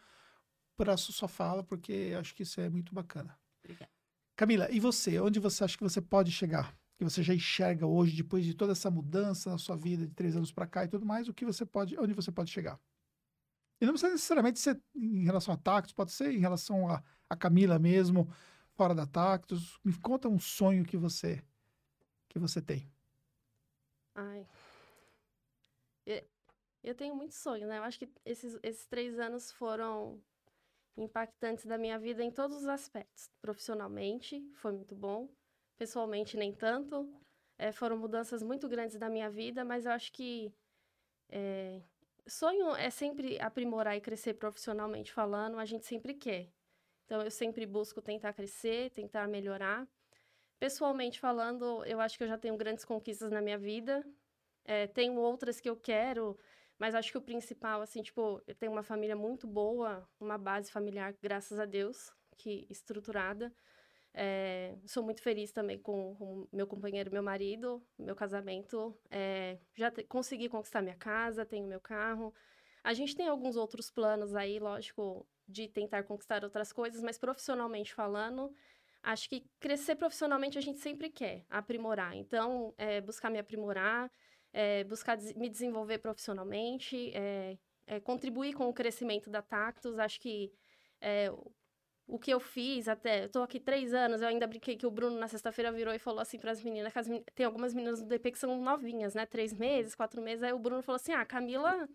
por essa sua fala, porque acho que isso é muito bacana. Obrigada. Camila, e você? Onde você acha que você pode chegar? Que você já enxerga hoje, depois de toda essa mudança na sua vida de três anos para cá e tudo mais, o que você pode, onde você pode chegar? E não precisa necessariamente ser em relação a Tactos, pode ser em relação a, a Camila mesmo, fora da Tactus. Me conta um sonho que você que você tem. Ai. Eu, eu tenho muito sonho, né? Eu acho que esses, esses três anos foram impactantes da minha vida em todos os aspectos. Profissionalmente, foi muito bom. Pessoalmente, nem tanto. É, foram mudanças muito grandes da minha vida, mas eu acho que é, sonho é sempre aprimorar e crescer profissionalmente falando, a gente sempre quer. Então, eu sempre busco tentar crescer, tentar melhorar. Pessoalmente falando, eu acho que eu já tenho grandes conquistas na minha vida. É, tenho outras que eu quero, mas acho que o principal, assim, tipo, eu tenho uma família muito boa, uma base familiar, graças a Deus, que estruturada. É, sou muito feliz também com o meu companheiro, meu marido, meu casamento. É, já te, consegui conquistar minha casa, tenho meu carro. A gente tem alguns outros planos aí, lógico, de tentar conquistar outras coisas, mas profissionalmente falando, acho que crescer profissionalmente a gente sempre quer, aprimorar. Então, é, buscar me aprimorar, é, buscar des me desenvolver profissionalmente, é, é, contribuir com o crescimento da Tactus. Acho que é, o que eu fiz até. Eu tô aqui três anos, eu ainda brinquei que o Bruno na sexta-feira virou e falou assim para as meninas, que as, tem algumas meninas do DP que são novinhas, né? Três meses, quatro meses. Aí o Bruno falou assim: ah, Camila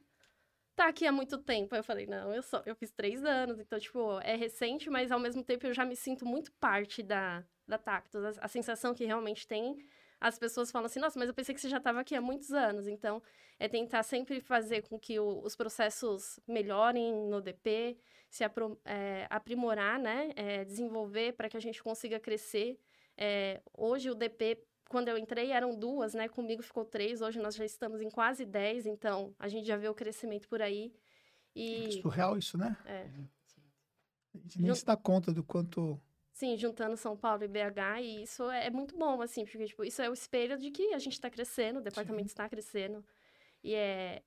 tá aqui há muito tempo. Eu falei, não, eu só, eu fiz três anos, então, tipo, é recente, mas ao mesmo tempo eu já me sinto muito parte da, da Tactus. A, a sensação que realmente tem, as pessoas falam assim, nossa, mas eu pensei que você já estava aqui há muitos anos. Então, é tentar sempre fazer com que o, os processos melhorem no DP, se apro, é, aprimorar, né, é, desenvolver para que a gente consiga crescer. É, hoje o DP quando eu entrei eram duas, né? Comigo ficou três, hoje nós já estamos em quase dez, então a gente já vê o crescimento por aí. E... É surreal isso, né? É. A gente nem Jun... se dá conta do quanto Sim, juntando São Paulo e BH, e isso é muito bom, assim, porque, tipo, isso é o espelho de que a gente está crescendo, o departamento Sim. está crescendo. E é,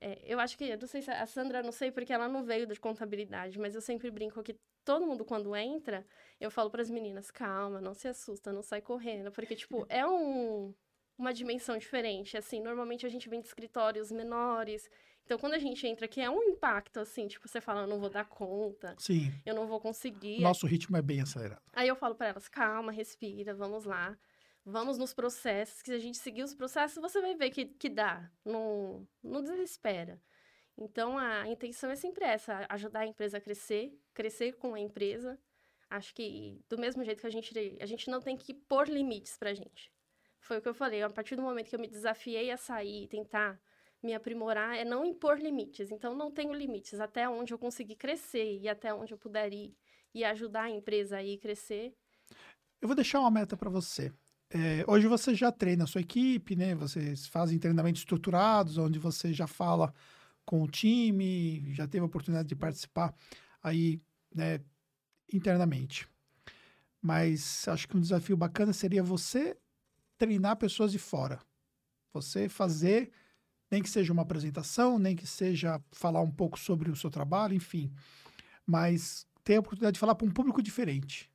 é, Eu acho que, eu não sei se a Sandra, não sei porque ela não veio de contabilidade, mas eu sempre brinco que todo mundo, quando entra, eu falo para as meninas, calma, não se assusta, não sai correndo, porque, tipo, é um, uma dimensão diferente, assim, normalmente a gente vem de escritórios menores, então, quando a gente entra aqui, é um impacto, assim, tipo, você fala, eu não vou dar conta. Sim. Eu não vou conseguir. Nosso ritmo é bem acelerado. Aí eu falo para elas, calma, respira, vamos lá. Vamos nos processos, que se a gente seguir os processos, você vai ver que, que dá. Não, não desespera. Então, a intenção é sempre essa, ajudar a empresa a crescer, crescer com a empresa. Acho que, do mesmo jeito que a gente, a gente não tem que pôr limites pra gente. Foi o que eu falei, a partir do momento que eu me desafiei a sair, tentar me aprimorar é não impor limites. Então, não tenho limites. Até onde eu conseguir crescer e até onde eu puder ir e ajudar a empresa a ir crescer. Eu vou deixar uma meta para você. É, hoje você já treina a sua equipe, né? Vocês fazem treinamentos estruturados, onde você já fala com o time, já teve a oportunidade de participar aí, né, internamente. Mas acho que um desafio bacana seria você treinar pessoas de fora. Você fazer nem que seja uma apresentação, nem que seja falar um pouco sobre o seu trabalho, enfim. Mas ter a oportunidade de falar para um público diferente.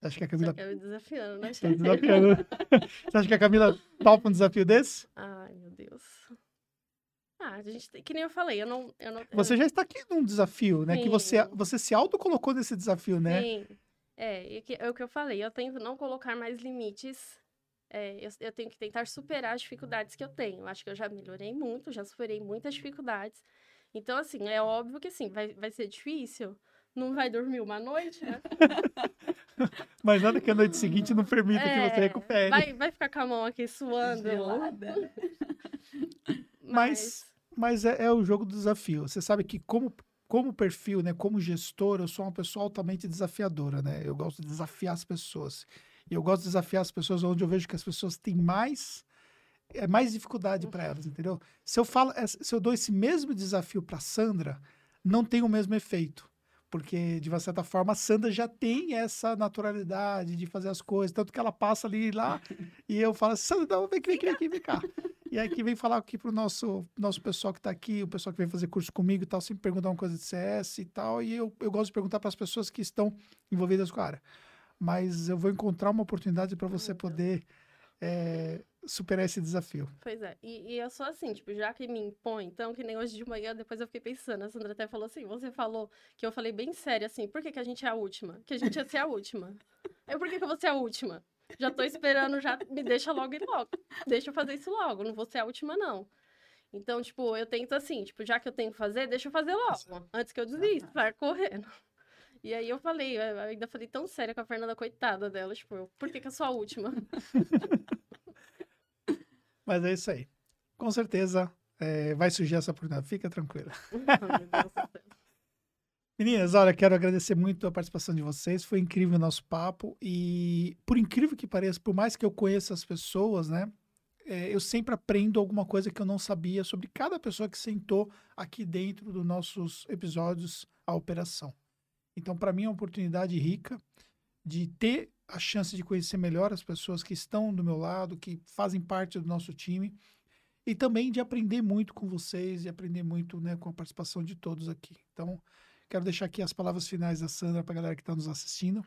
Você acha que a Camila. Você me desafiando, né? Tá desafiando. [laughs] Você acha que a Camila topa um desafio desse? Ai, meu Deus. Ah, a gente tem... que nem eu falei, eu não. Eu não você já está aqui num desafio, né? Sim. Que você, você se autocolocou nesse desafio, né? Sim. É, é o que eu falei, eu tento não colocar mais limites é, eu, eu, tenho que tentar superar as dificuldades que eu tenho. Acho que eu já melhorei muito, já superei muitas dificuldades. Então, assim, é óbvio que, assim, vai, vai ser difícil. Não vai dormir uma noite, né? [laughs] Mas nada que a noite seguinte não permita é, que você recupere. Vai, vai ficar com a mão aqui suando. Gelada. Mas, mas é, é o jogo do desafio. Você sabe que como como perfil, né, como gestor, eu sou uma pessoa altamente desafiadora, né? Eu gosto de desafiar as pessoas. E eu gosto de desafiar as pessoas onde eu vejo que as pessoas têm mais é mais dificuldade para elas, entendeu? Se eu falo, é, se eu dou esse mesmo desafio para Sandra, não tem o mesmo efeito, porque de uma certa forma a Sandra já tem essa naturalidade de fazer as coisas, tanto que ela passa ali lá [laughs] e eu falo, Sandra, vem aqui, vem aqui, vem cá. E aí que vem falar aqui pro nosso nosso pessoal que está aqui, o pessoal que vem fazer curso comigo e tal, sempre perguntar uma coisa de CS e tal, e eu, eu gosto de perguntar para as pessoas que estão envolvidas com a área mas eu vou encontrar uma oportunidade para você poder é, superar esse desafio. Pois é, e, e, eu sou assim, tipo, já que me impõe, então, que nem hoje de manhã, depois eu fiquei pensando, a Sandra até falou assim, você falou que eu falei bem sério, assim, por que, que a gente é a última? Que a gente ia ser a última. Eu, por que, que eu vou ser a última? Já tô esperando, já me deixa logo e logo. Deixa eu fazer isso logo, não vou ser a última, não. Então, tipo, eu tento assim, tipo, já que eu tenho que fazer, deixa eu fazer logo, antes que eu desista, vai correndo. E aí eu falei, eu ainda falei tão sério com a Fernanda, coitada dela, tipo, por que, que eu sou a última? [laughs] Mas é isso aí. Com certeza é, vai surgir essa oportunidade, fica tranquila. [laughs] Meninas, olha, quero agradecer muito a participação de vocês. Foi incrível o nosso papo. E, por incrível que pareça, por mais que eu conheça as pessoas, né? É, eu sempre aprendo alguma coisa que eu não sabia sobre cada pessoa que sentou aqui dentro dos nossos episódios A Operação. Então, para mim, é uma oportunidade rica de ter a chance de conhecer melhor as pessoas que estão do meu lado, que fazem parte do nosso time, e também de aprender muito com vocês e aprender muito né, com a participação de todos aqui. Então, quero deixar aqui as palavras finais da Sandra para a galera que está nos assistindo.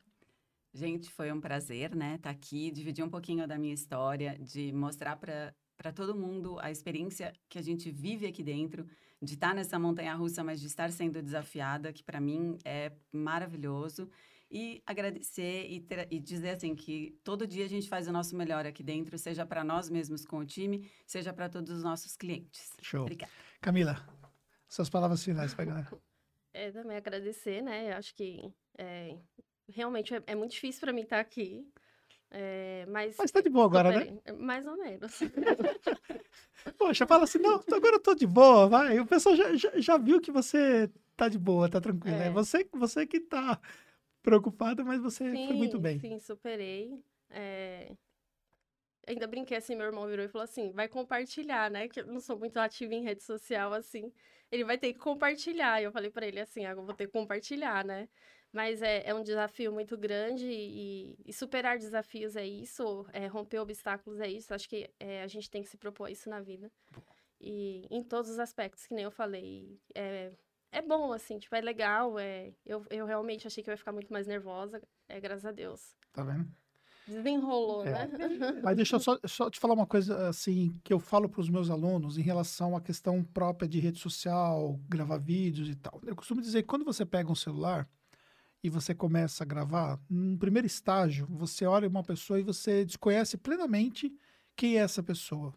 Gente, foi um prazer, né, estar tá aqui, dividir um pouquinho da minha história, de mostrar para todo mundo a experiência que a gente vive aqui dentro, de estar nessa montanha russa, mas de estar sendo desafiada, que para mim é maravilhoso. E agradecer e, ter, e, dizer assim que todo dia a gente faz o nosso melhor aqui dentro, seja para nós mesmos com o time, seja para todos os nossos clientes. Show. Obrigada. Camila, suas palavras finais para galera. É, também agradecer, né? Acho que é, realmente é, é muito difícil para mim estar aqui. É, mas, mas tá de boa agora, né? Mais ou menos. [laughs] Poxa, fala assim, não, agora eu tô de boa, vai. O pessoal já, já, já viu que você tá de boa, tá tranquilo. É, é você, você que tá preocupada, mas você sim, foi muito bem. Sim, superei. É... Ainda brinquei assim, meu irmão virou e falou assim: vai compartilhar, né? Que eu não sou muito ativa em rede social assim. Ele vai ter que compartilhar. E eu falei para ele assim: ah, eu vou ter que compartilhar, né? Mas é, é um desafio muito grande e, e superar desafios é isso, é, romper obstáculos é isso. Acho que é, a gente tem que se propor isso na vida. E em todos os aspectos, que nem eu falei. É, é bom, assim, tipo, é legal. É, eu, eu realmente achei que eu ia ficar muito mais nervosa. É, graças a Deus. Tá vendo? Desenrolou, é. né? [laughs] Mas deixa eu só, só te falar uma coisa, assim, que eu falo para os meus alunos em relação à questão própria de rede social, gravar vídeos e tal. Eu costumo dizer que quando você pega um celular e você começa a gravar, no primeiro estágio, você olha uma pessoa e você desconhece plenamente quem é essa pessoa.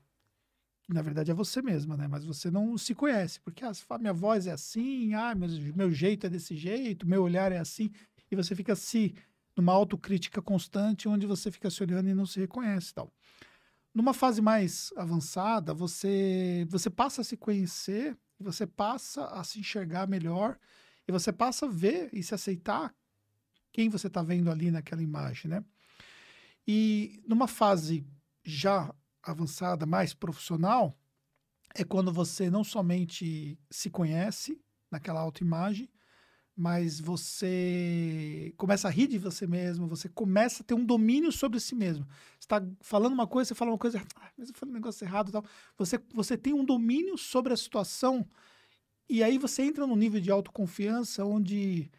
Na verdade é você mesma, né? Mas você não se conhece, porque ah, fala, minha voz é assim, ah, meu, meu jeito é desse jeito, meu olhar é assim, e você fica se numa autocrítica constante, onde você fica se olhando e não se reconhece, tal. Numa fase mais avançada, você você passa a se conhecer, você passa a se enxergar melhor e você passa a ver e se aceitar quem você está vendo ali naquela imagem, né? E numa fase já avançada, mais profissional, é quando você não somente se conhece naquela autoimagem, mas você começa a rir de você mesmo, você começa a ter um domínio sobre si mesmo. Você está falando uma coisa, você fala uma coisa, ah, mas eu falei um negócio errado tal. Você, você tem um domínio sobre a situação e aí você entra num nível de autoconfiança onde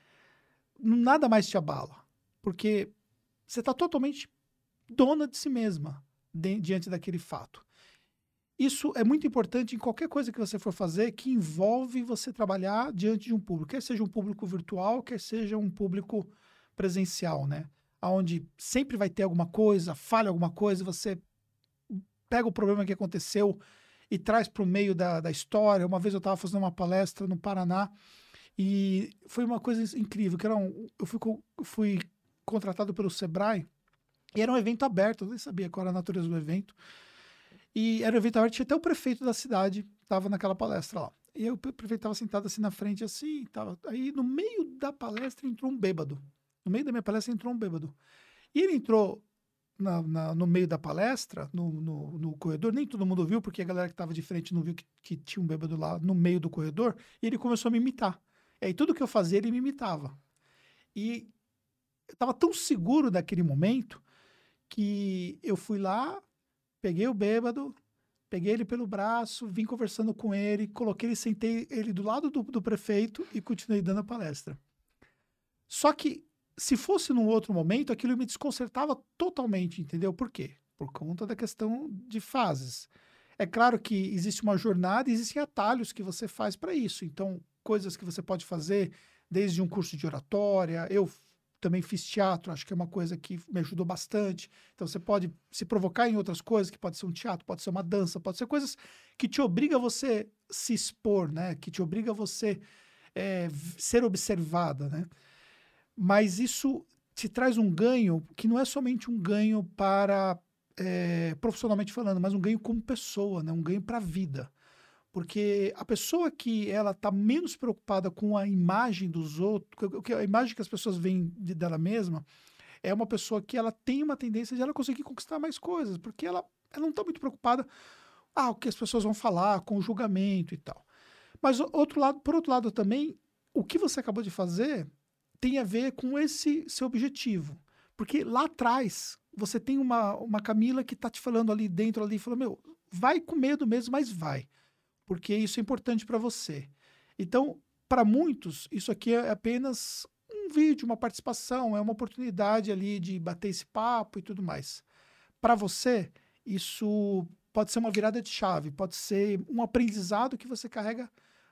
nada mais te abala. Porque você está totalmente dona de si mesma diante daquele fato. Isso é muito importante em qualquer coisa que você for fazer que envolve você trabalhar diante de um público, quer seja um público virtual, quer seja um público presencial, né? Onde sempre vai ter alguma coisa, falha alguma coisa, você pega o problema que aconteceu e traz para o meio da, da história. Uma vez eu estava fazendo uma palestra no Paraná e foi uma coisa incrível, que era um, eu fui, fui contratado pelo Sebrae e era um evento aberto, eu nem sabia qual era a natureza do evento. E era um evento até o prefeito da cidade, estava naquela palestra lá. E o prefeito estava sentado assim na frente, assim, tava. Aí no meio da palestra entrou um bêbado. No meio da minha palestra entrou um bêbado. E ele entrou na, na, no meio da palestra, no, no, no, corredor, nem todo mundo viu, porque a galera que estava de frente não viu que, que, tinha um bêbado lá no meio do corredor, e ele começou a me imitar. E aí tudo que eu fazia, ele me imitava. E eu estava tão seguro daquele momento que eu fui lá, peguei o bêbado, peguei ele pelo braço, vim conversando com ele, coloquei ele, sentei ele do lado do, do prefeito e continuei dando a palestra. Só que se fosse num outro momento, aquilo me desconcertava totalmente, entendeu? Por quê? Por conta da questão de fases. É claro que existe uma jornada e existem atalhos que você faz para isso. Então, coisas que você pode fazer desde um curso de oratória. Eu também fiz teatro, acho que é uma coisa que me ajudou bastante. Então, você pode se provocar em outras coisas, que pode ser um teatro, pode ser uma dança, pode ser coisas que te obriga você se expor, né? Que te obriga você é, ser observada, né? mas isso te traz um ganho que não é somente um ganho para é, profissionalmente falando, mas um ganho como pessoa, né? um ganho para a vida. Porque a pessoa que ela está menos preocupada com a imagem dos outros, a imagem que as pessoas veem dela mesma, é uma pessoa que ela tem uma tendência de ela conseguir conquistar mais coisas, porque ela, ela não está muito preocupada ah, o que as pessoas vão falar, com o julgamento e tal. Mas outro lado, por outro lado também, o que você acabou de fazer tem a ver com esse seu objetivo. Porque lá atrás, você tem uma, uma Camila que está te falando ali dentro, ali, falando, meu, vai com medo mesmo, mas vai. Porque isso é importante para você. Então, para muitos, isso aqui é apenas um vídeo, uma participação, é uma oportunidade ali de bater esse papo e tudo mais. Para você, isso pode ser uma virada de chave, pode ser um aprendizado que você carrega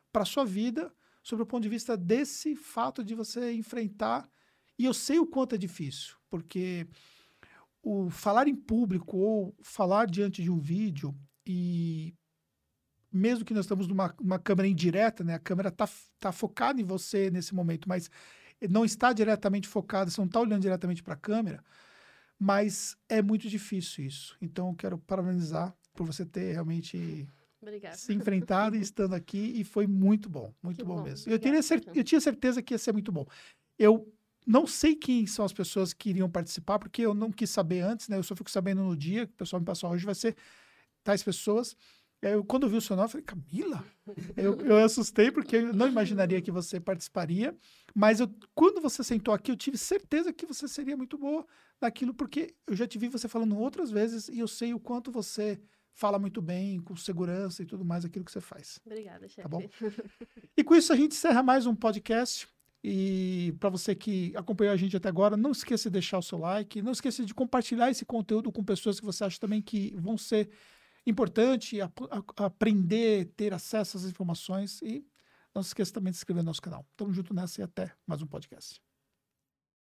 para sua vida sobre o ponto de vista desse fato de você enfrentar. E eu sei o quanto é difícil, porque o falar em público ou falar diante de um vídeo e mesmo que nós estamos numa uma câmera indireta, né? A câmera está tá focada em você nesse momento, mas não está diretamente focada, você não está olhando diretamente para a câmera, mas é muito difícil isso. Então, eu quero parabenizar por você ter realmente Obrigada. se enfrentado e estando aqui e foi muito bom, muito bom, bom, mesmo. Eu, teria eu tinha certeza que ia ser muito bom. Eu não sei quem são as pessoas que iriam participar, porque eu não quis saber antes, né? Eu só fico sabendo no dia, que o pessoal me passou hoje, vai ser tais pessoas. Eu, quando eu vi o seu nome, eu falei, Camila? Eu, eu assustei, porque eu não imaginaria que você participaria. Mas eu, quando você sentou aqui, eu tive certeza que você seria muito boa naquilo, porque eu já te vi você falando outras vezes e eu sei o quanto você fala muito bem, com segurança e tudo mais, aquilo que você faz. Obrigada, chefe. Tá bom? [laughs] E com isso a gente encerra mais um podcast. E para você que acompanhou a gente até agora, não esqueça de deixar o seu like, não esqueça de compartilhar esse conteúdo com pessoas que você acha também que vão ser importante ap aprender, ter acesso às informações e não se esqueça também de se inscrever no nosso canal. Tamo junto nessa e até mais um podcast.